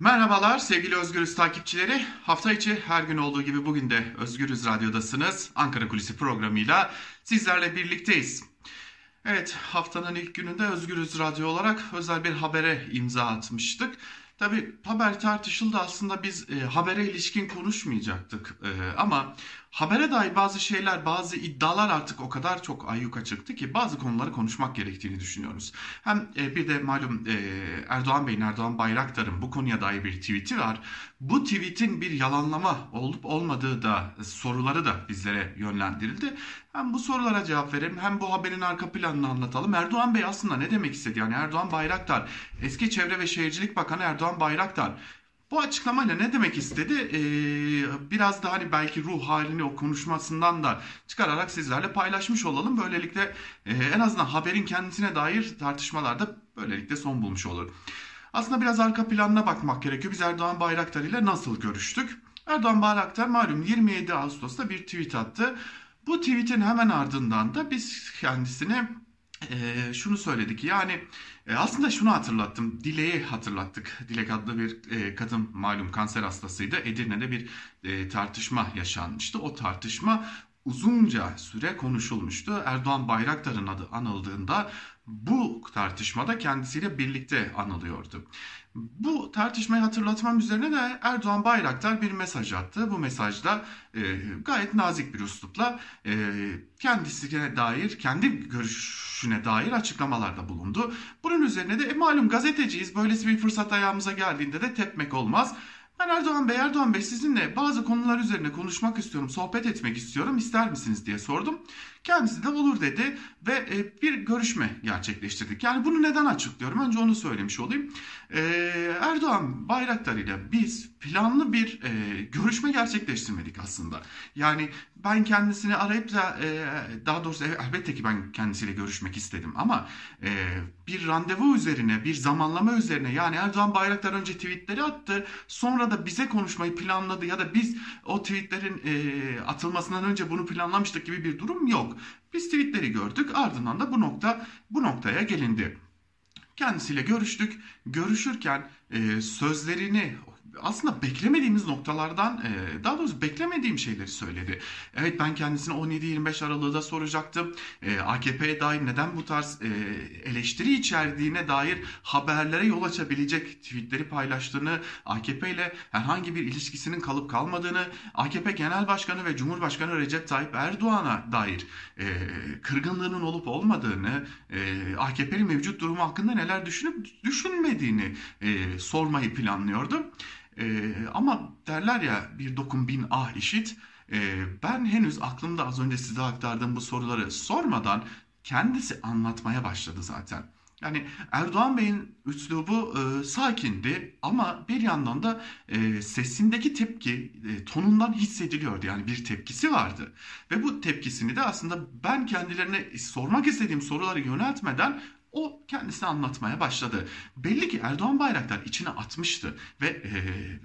Merhabalar sevgili Özgürüz takipçileri. Hafta içi her gün olduğu gibi bugün de Özgürüz Radyo'dasınız. Ankara Kulisi programıyla sizlerle birlikteyiz. Evet haftanın ilk gününde Özgürüz Radyo olarak özel bir habere imza atmıştık. Tabi haber tartışıldı aslında biz e, habere ilişkin konuşmayacaktık e, ama habere dair bazı şeyler bazı iddialar artık o kadar çok ayyuka çıktı ki bazı konuları konuşmak gerektiğini düşünüyoruz. Hem e, bir de malum e, Erdoğan Bey'in Erdoğan Bayraktar'ın bu konuya dair bir tweet'i var. Bu tweet'in bir yalanlama olup olmadığı da soruları da bizlere yönlendirildi. Hem bu sorulara cevap verelim hem bu haberin arka planını anlatalım. Erdoğan Bey aslında ne demek istedi? Yani Erdoğan Bayraktar, eski Çevre ve Şehircilik Bakanı Erdoğan Bayraktar bu açıklamayla ne demek istedi? Ee, biraz da hani belki ruh halini o konuşmasından da çıkararak sizlerle paylaşmış olalım. Böylelikle e, en azından haberin kendisine dair tartışmalarda böylelikle son bulmuş olur. Aslında biraz arka planına bakmak gerekiyor. Biz Erdoğan Bayraktar ile nasıl görüştük? Erdoğan Bayraktar malum 27 Ağustos'ta bir tweet attı. Bu tweetin hemen ardından da biz kendisine e, şunu söyledik. Yani e, aslında şunu hatırlattım. Dilek'i hatırlattık. Dilek adlı bir e, kadın malum kanser hastasıydı. Edirne'de bir e, tartışma yaşanmıştı. O tartışma uzunca süre konuşulmuştu. Erdoğan Bayraktar'ın adı anıldığında bu tartışmada kendisiyle birlikte anılıyordu. Bu tartışmayı hatırlatmam üzerine de Erdoğan Bayraktar bir mesaj attı. Bu mesajda e, gayet nazik bir üslupla e, kendisine dair, kendi görüşüne dair açıklamalarda bulundu. Bunun üzerine de e, malum gazeteciyiz, böylesi bir fırsat ayağımıza geldiğinde de tepmek olmaz. Ben Erdoğan Bey, Erdoğan Bey sizinle bazı konular üzerine konuşmak istiyorum, sohbet etmek istiyorum, ister misiniz diye sordum. Kendisi de olur dedi ve e, bir görüşme gerçekleştirdik. Yani bunu neden açıklıyorum? Önce onu söylemiş olayım. E, Erdoğan Bayraktar ile biz planlı bir e, görüşme gerçekleştirmedik aslında. Yani ben kendisini arayıp da daha doğrusu elbette ki ben kendisiyle görüşmek istedim ama bir randevu üzerine, bir zamanlama üzerine yani Erdoğan Bayraktar önce tweetleri attı. Sonra da bize konuşmayı planladı ya da biz o tweetlerin atılmasından önce bunu planlamıştık gibi bir durum yok. Biz tweetleri gördük ardından da bu nokta bu noktaya gelindi. Kendisiyle görüştük. Görüşürken e, sözlerini aslında beklemediğimiz noktalardan e, daha doğrusu beklemediğim şeyleri söyledi. Evet ben kendisine 17-25 Aralık'ı da soracaktım. E, AKP'ye dair neden bu tarz e, eleştiri içerdiğine dair haberlere yol açabilecek tweetleri paylaştığını, AKP ile herhangi bir ilişkisinin kalıp kalmadığını, AKP Genel Başkanı ve Cumhurbaşkanı Recep Tayyip Erdoğan'a dair kırgınlığının olup olmadığını, AKP'nin mevcut durumu hakkında neler düşünüp düşünmediğini sormayı planlıyordum. E, ama derler ya bir dokun bin ah işit. E, ben henüz aklımda az önce size aktardığım bu soruları sormadan kendisi anlatmaya başladı zaten. Yani Erdoğan Bey'in üslubu e, sakindi ama bir yandan da e, sesindeki tepki e, tonundan hissediliyordu. Yani bir tepkisi vardı. Ve bu tepkisini de aslında ben kendilerine sormak istediğim soruları yöneltmeden o kendisine anlatmaya başladı. Belli ki Erdoğan Bayraktar içine atmıştı ve e,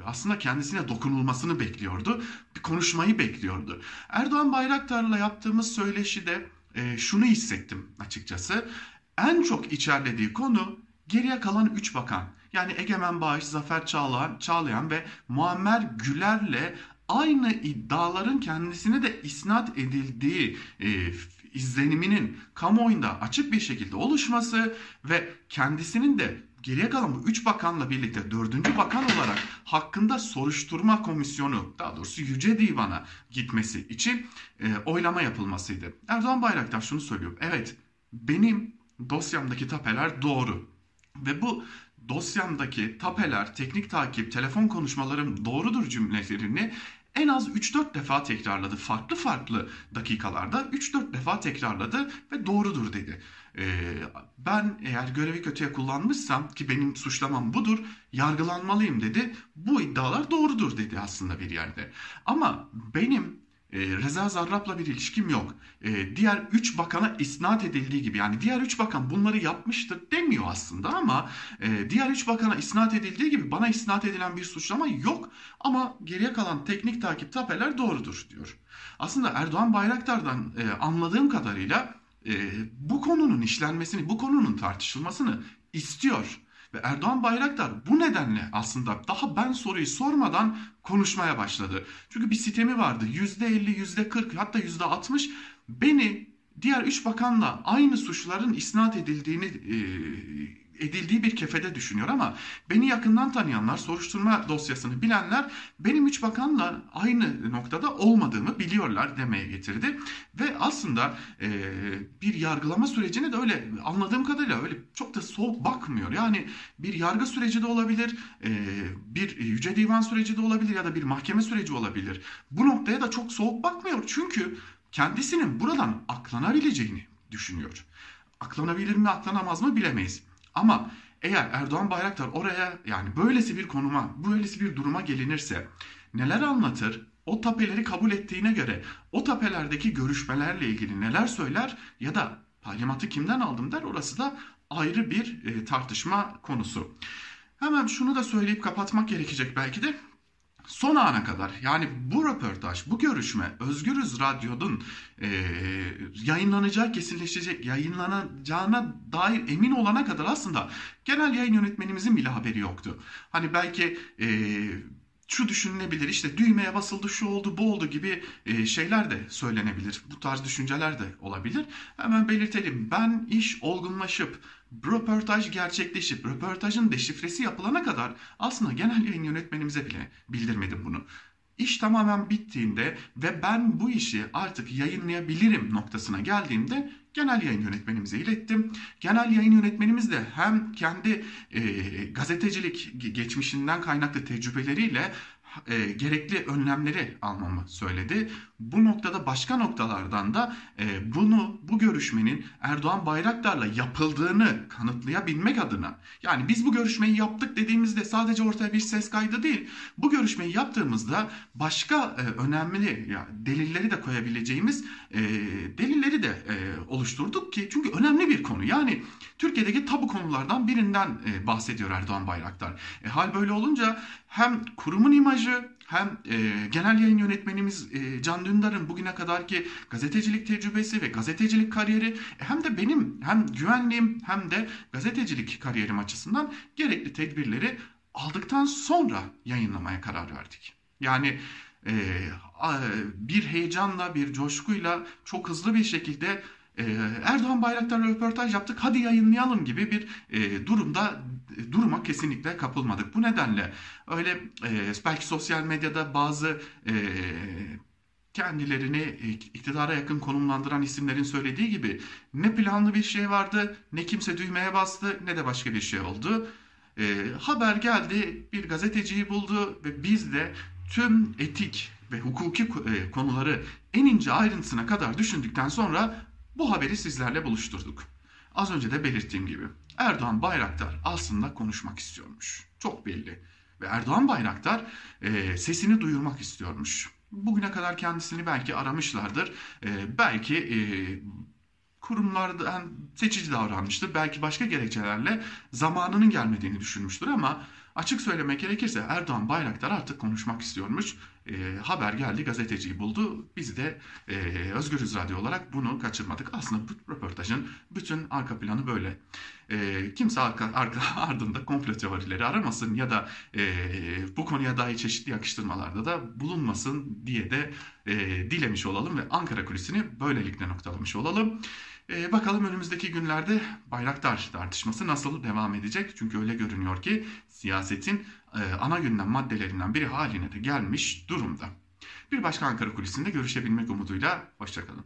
aslında kendisine dokunulmasını bekliyordu. Bir konuşmayı bekliyordu. Erdoğan Bayraktar'la yaptığımız söyleşide e, şunu hissettim açıkçası. En çok içerlediği konu geriye kalan 3 bakan. Yani Egemen Bağış, Zafer Çağlayan, Çağlayan ve Muammer Güler'le aynı iddiaların kendisine de isnat edildiği e, izleniminin kamuoyunda açık bir şekilde oluşması ve kendisinin de geriye kalan bu 3 bakanla birlikte 4. bakan olarak hakkında soruşturma komisyonu daha doğrusu Yüce Divan'a gitmesi için e, oylama yapılmasıydı. Erdoğan Bayraktar şunu söylüyor. Evet benim dosyamdaki tapeler doğru ve bu dosyamdaki tapeler, teknik takip, telefon konuşmalarım doğrudur cümlelerini en az 3-4 defa tekrarladı. Farklı farklı dakikalarda 3-4 defa tekrarladı ve doğrudur dedi. Ee, ben eğer görevi kötüye kullanmışsam ki benim suçlamam budur yargılanmalıyım dedi. Bu iddialar doğrudur dedi aslında bir yerde. Ama benim e, Reza Zarrab'la bir ilişkim yok. E, diğer 3 bakana isnat edildiği gibi yani diğer 3 bakan bunları yapmıştır demiyor aslında ama e, diğer 3 bakana isnat edildiği gibi bana isnat edilen bir suçlama yok ama geriye kalan teknik takip tapeler doğrudur diyor. Aslında Erdoğan Bayraktar'dan e, anladığım kadarıyla e, bu konunun işlenmesini, bu konunun tartışılmasını istiyor Ve Erdoğan Bayraktar bu nedenle aslında daha ben soruyu sormadan konuşmaya başladı. Çünkü bir sistemi vardı. %50, %40 hatta %60 beni diğer üç bakanla aynı suçların isnat edildiğini e, edildiği bir kefede düşünüyor ama beni yakından tanıyanlar, soruşturma dosyasını bilenler benim üç bakanla aynı noktada olmadığımı biliyorlar demeye getirdi. Ve aslında e, bir yargılama sürecine de öyle anladığım kadarıyla öyle çok da soğuk bakmıyor. Yani bir yargı süreci de olabilir, e, bir yüce divan süreci de olabilir ya da bir mahkeme süreci olabilir. Bu noktaya da çok soğuk bakmıyor çünkü kendisinin buradan aklanabileceğini düşünüyor. Aklanabilir mi aklanamaz mı bilemeyiz. Ama eğer Erdoğan Bayraktar oraya yani böylesi bir konuma, böylesi bir duruma gelinirse neler anlatır? O tapeleri kabul ettiğine göre o tapelerdeki görüşmelerle ilgili neler söyler ya da talimatı kimden aldım der orası da ayrı bir e, tartışma konusu. Hemen şunu da söyleyip kapatmak gerekecek belki de son ana kadar yani bu röportaj, bu görüşme Özgürüz Radyo'nun e, yayınlanacağı, kesinleşecek, yayınlanacağına dair emin olana kadar aslında genel yayın yönetmenimizin bile haberi yoktu. Hani belki e, şu düşünülebilir işte düğmeye basıldı şu oldu bu oldu gibi e, şeyler de söylenebilir. Bu tarz düşünceler de olabilir. Hemen belirtelim ben iş olgunlaşıp röportaj gerçekleşip röportajın deşifresi yapılana kadar aslında genel yayın yönetmenimize bile bildirmedim bunu. İş tamamen bittiğinde ve ben bu işi artık yayınlayabilirim noktasına geldiğimde genel yayın yönetmenimize ilettim. Genel yayın yönetmenimiz de hem kendi e, gazetecilik geçmişinden kaynaklı tecrübeleriyle e, gerekli önlemleri almamı söyledi. Bu noktada başka noktalardan da e, bunu bu görüşmenin Erdoğan Bayraktar'la yapıldığını kanıtlayabilmek adına yani biz bu görüşmeyi yaptık dediğimizde sadece ortaya bir ses kaydı değil. Bu görüşmeyi yaptığımızda başka e, önemli ya delilleri de koyabileceğimiz e, delilleri de e, oluşturduk ki çünkü önemli bir konu. Yani Türkiye'deki tabu konulardan birinden e, bahsediyor Erdoğan Bayraktar. E, hal böyle olunca hem kurumun imajı hem e, genel yayın yönetmenimiz e, Can Dündar'ın bugüne kadarki gazetecilik tecrübesi ve gazetecilik kariyeri e, hem de benim hem güvenliğim hem de gazetecilik kariyerim açısından gerekli tedbirleri aldıktan sonra yayınlamaya karar verdik. Yani bir heyecanla, bir coşkuyla çok hızlı bir şekilde ee, Erdoğan Bayraktar'la röportaj yaptık hadi yayınlayalım gibi bir e, durumda e, duruma kesinlikle kapılmadık. Bu nedenle öyle e, belki sosyal medyada bazı e, kendilerini e, iktidara yakın konumlandıran isimlerin söylediği gibi ne planlı bir şey vardı ne kimse düğmeye bastı ne de başka bir şey oldu. E, haber geldi bir gazeteciyi buldu ve biz de tüm etik ve hukuki e, konuları en ince ayrıntısına kadar düşündükten sonra bu haberi sizlerle buluşturduk. Az önce de belirttiğim gibi Erdoğan Bayraktar aslında konuşmak istiyormuş. Çok belli. Ve Erdoğan Bayraktar e, sesini duyurmak istiyormuş. Bugüne kadar kendisini belki aramışlardır. E, belki e, kurumlardan seçici davranmıştır. Belki başka gerekçelerle zamanının gelmediğini düşünmüştür ama açık söylemek gerekirse Erdoğan Bayraktar artık konuşmak istiyormuş e, haber geldi gazeteciyi buldu. Biz de e, Özgürüz Radyo olarak bunu kaçırmadık. Aslında bu röportajın bütün arka planı böyle. E, kimse arka, arka ardında komplo teorileri aramasın ya da e, bu konuya dair çeşitli yakıştırmalarda da bulunmasın diye de e, dilemiş olalım ve Ankara kulisini böylelikle noktalamış olalım. Ee, bakalım önümüzdeki günlerde Bayraktar tartışması nasıl devam edecek? Çünkü öyle görünüyor ki siyasetin e, ana gündem maddelerinden biri haline de gelmiş durumda. Bir başka Ankara kulisinde görüşebilmek umuduyla hoşçakalın.